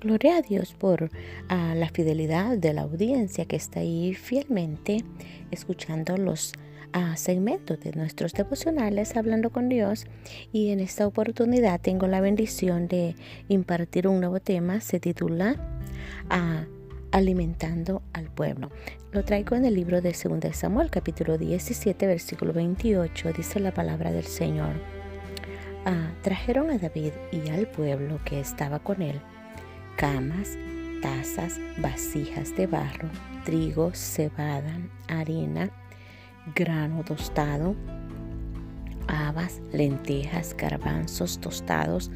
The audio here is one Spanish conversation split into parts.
Gloria a Dios por la fidelidad de la audiencia que está ahí fielmente escuchando los segmentos de nuestros devocionales hablando con Dios y en esta oportunidad tengo la bendición de impartir un nuevo tema, se titula Alimentando al pueblo. Lo traigo en el libro de 2 Samuel capítulo 17 versículo 28, dice la palabra del Señor. Ah, trajeron a David y al pueblo que estaba con él camas, tazas, vasijas de barro, trigo, cebada, harina, grano tostado, habas, lentejas, garbanzos tostados,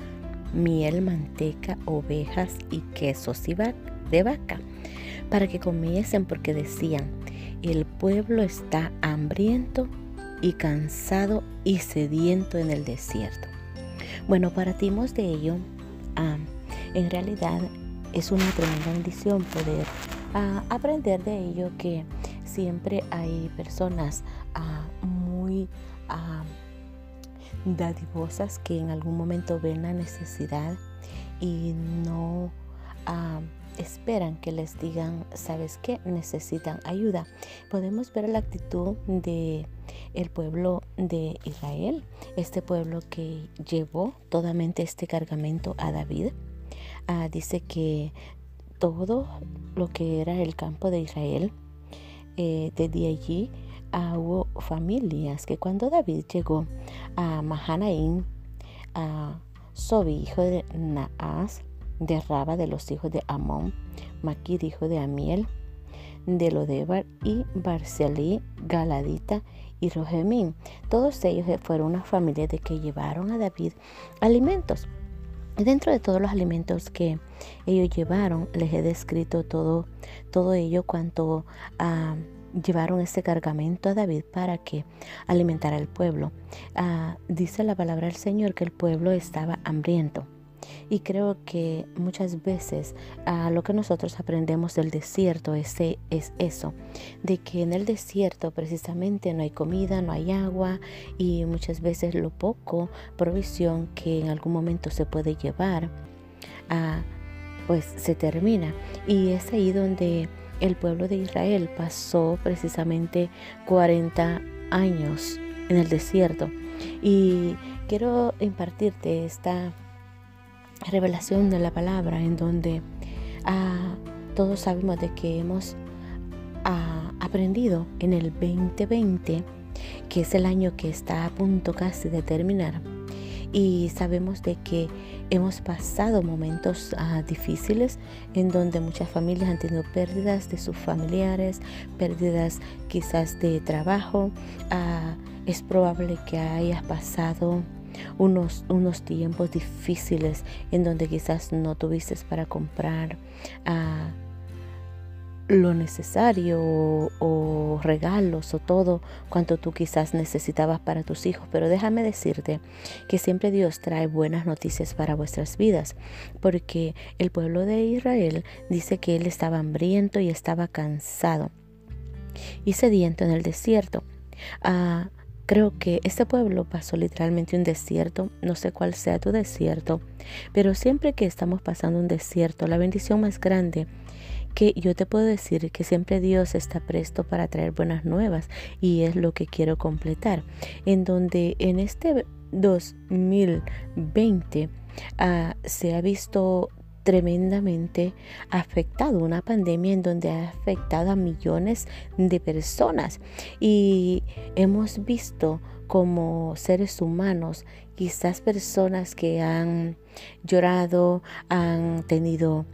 miel, manteca, ovejas y quesos de vaca, para que comiesen porque decían, el pueblo está hambriento y cansado y sediento en el desierto. Bueno, partimos de ello. En realidad es una tremenda bendición poder ah, aprender de ello que siempre hay personas ah, muy ah, dadivosas que en algún momento ven la necesidad y no esperan que les digan, ¿sabes qué? Necesitan ayuda. Podemos ver la actitud de el pueblo de Israel, este pueblo que llevó totalmente este cargamento a David Ah, dice que todo lo que era el campo de Israel, eh, desde allí ah, hubo familias que cuando David llegó a Mahanaim, a Sobi, hijo de Naas, de Raba, de los hijos de Amón, Maquir, hijo de Amiel, de Lodebar y Barcelí, Galadita y Rogemín. Todos ellos fueron una familia de que llevaron a David alimentos Dentro de todos los alimentos que ellos llevaron, les he descrito todo, todo ello cuanto ah, llevaron este cargamento a David para que alimentara al pueblo. Ah, dice la palabra del Señor que el pueblo estaba hambriento. Y creo que muchas veces a lo que nosotros aprendemos del desierto es, es eso, de que en el desierto precisamente no hay comida, no hay agua y muchas veces lo poco provisión que en algún momento se puede llevar, pues se termina. Y es ahí donde el pueblo de Israel pasó precisamente 40 años en el desierto. Y quiero impartirte esta revelación de la palabra en donde ah, todos sabemos de que hemos ah, aprendido en el 2020, que es el año que está a punto casi de terminar. Y sabemos de que hemos pasado momentos ah, difíciles en donde muchas familias han tenido pérdidas de sus familiares, pérdidas quizás de trabajo. es probable que hayas pasado unos, unos tiempos difíciles en donde quizás no tuviste para comprar ah, lo necesario o, regalos o todo cuanto tú quizás necesitabas para tus hijos. Pero déjame decirte que siempre Dios trae buenas noticias para vuestras vidas, porque el pueblo de Israel dice que él estaba hambriento y estaba cansado y sediento en el desierto. Ah, Creo que este pueblo pasó literalmente un desierto, no sé cuál sea tu desierto, pero siempre que estamos pasando un desierto, la bendición más grande que yo te puedo decir que siempre Dios está presto para traer buenas nuevas y es lo que quiero completar, en donde en este 2020 ah, se ha visto tremendamente afectado, una pandemia en donde ha afectado a millones de personas. Y hemos visto como seres humanos, quizás personas que han llorado, han tenido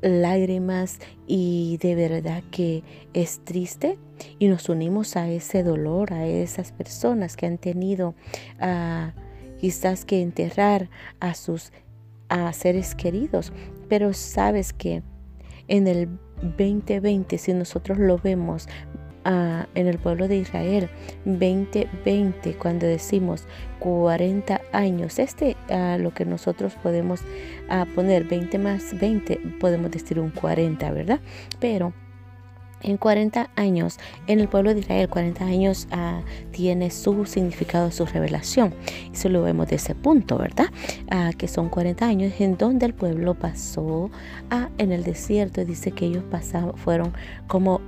lágrimas y de verdad que es triste y nos unimos a ese dolor, a esas personas que han tenido quizás que enterrar a sus a seres queridos. Pero sabes que en el 2020, si nosotros lo vemos ah, en el pueblo de Israel, 2020, cuando decimos 40 años, este ah, lo que nosotros podemos ah, poner 20 más 20, podemos decir un 40, ¿verdad? Pero en 40 años, en el pueblo de Israel, 40 años ah, tiene su significado, su revelación. Eso lo vemos de ese punto, ¿verdad? Ah, que son 40 años en donde el pueblo pasó a, en el desierto. Dice que ellos pasaron, fueron como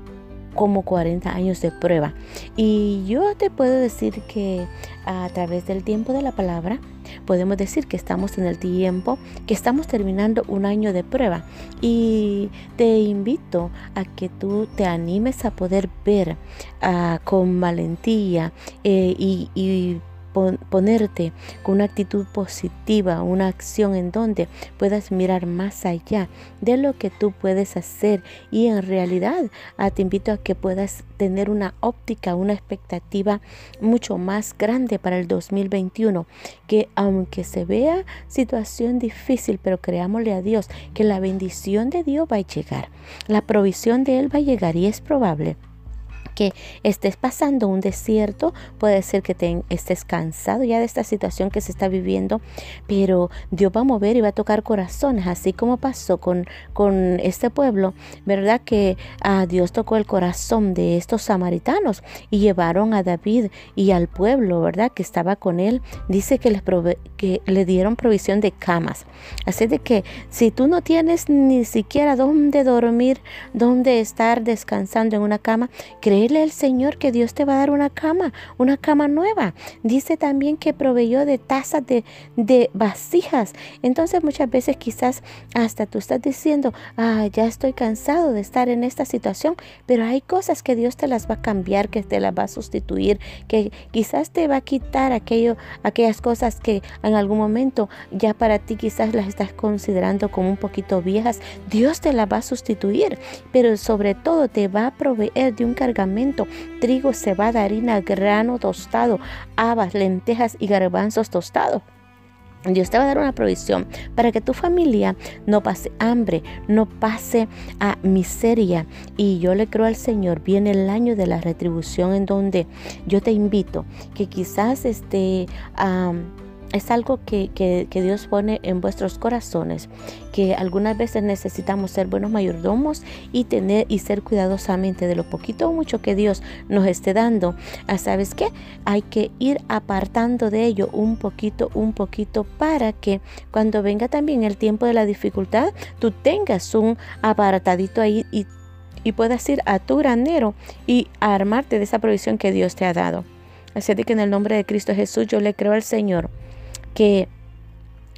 como 40 años de prueba. Y yo te puedo decir que a través del tiempo de la palabra, podemos decir que estamos en el tiempo, que estamos terminando un año de prueba. Y te invito a que tú te animes a poder ver ah, con valentía eh, y, y ponerte con una actitud positiva, una acción en donde puedas mirar más allá de lo que tú puedes hacer. Y en realidad ah, te invito a que puedas tener una óptica, una expectativa mucho más grande para el 2021, que aunque se vea situación difícil, pero creámosle a Dios que la bendición de Dios va a llegar, la provisión de Él va a llegar y es probable que estés pasando un desierto, puede ser que estés cansado ya de esta situación que se está viviendo, pero Dios va a mover y va a tocar corazones, así como pasó con, con este pueblo, ¿verdad? Que a Dios tocó el corazón de estos samaritanos y llevaron a David y al pueblo, ¿verdad? Que estaba con él. Dice que, les que le dieron provisión de camas. Así de que si tú no tienes ni siquiera dónde dormir, dónde estar descansando en una cama, cree el Señor que Dios te va a dar una cama, una cama nueva. Dice también que proveyó de tazas de, de vasijas. Entonces muchas veces quizás hasta tú estás diciendo, ah, ya estoy cansado de estar en esta situación, pero hay cosas que Dios te las va a cambiar, que te las va a sustituir, que quizás te va a quitar aquello, aquellas cosas que en algún momento ya para ti quizás las estás considerando como un poquito viejas. Dios te las va a sustituir, pero sobre todo te va a proveer de un cargamento trigo, cebada, harina, grano tostado, habas, lentejas y garbanzos tostados. Dios te va a dar una provisión para que tu familia no pase hambre, no pase a miseria. Y yo le creo al Señor, viene el año de la retribución en donde yo te invito que quizás este es algo que, Dios pone en vuestros corazones, que algunas veces necesitamos ser buenos mayordomos y tener y ser cuidadosamente de lo poquito o mucho que Dios nos esté dando. Ah, ¿Sabes qué? Hay que ir apartando de ello un poquito, un poquito para que cuando venga también el tiempo de la dificultad, tú tengas un apartadito ahí y, y puedas ir a tu granero y armarte de esa provisión que Dios te ha dado. Así que en el nombre de Cristo Jesús yo le creo al Señor que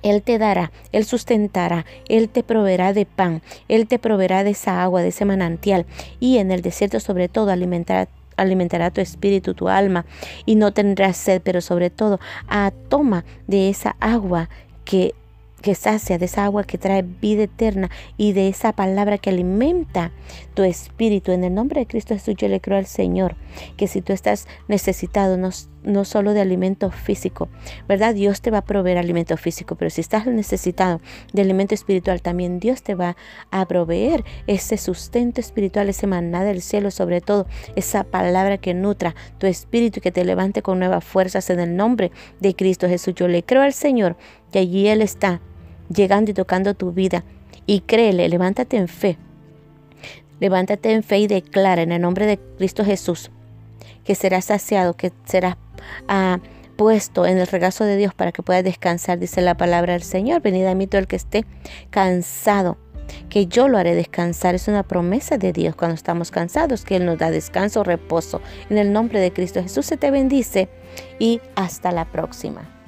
él te dará, Él sustentará, Él te proveerá de pan, Él te proveerá de esa agua, de ese manantial, y en el desierto sobre todo alimentará alimentará tu espíritu, tu alma, y no tendrás sed, pero sobre todo, a toma de esa agua que que sacia, de esa agua que trae vida eterna y de esa palabra que alimenta tu espíritu. En el nombre de Cristo Jesús yo le creo al Señor que si tú estás necesitado no, no solo de alimento físico, ¿verdad? Dios te va a proveer alimento físico, pero si estás necesitado de alimento espiritual, también Dios te va a proveer ese sustento espiritual, ese maná del cielo, sobre todo esa palabra que nutra tu espíritu y que te levante con nuevas fuerzas en el nombre de Cristo Jesús. Yo le creo al Señor que allí Él está llegando y tocando tu vida. Y créele, levántate en fe. Levántate en fe y declara en el nombre de Cristo Jesús que serás saciado, que serás ah, puesto en el regazo de Dios para que puedas descansar, dice la palabra del Señor. Venid a mí todo el que esté cansado, que yo lo haré descansar. Es una promesa de Dios cuando estamos cansados, que Él nos da descanso, reposo. En el nombre de Cristo Jesús se te bendice y hasta la próxima.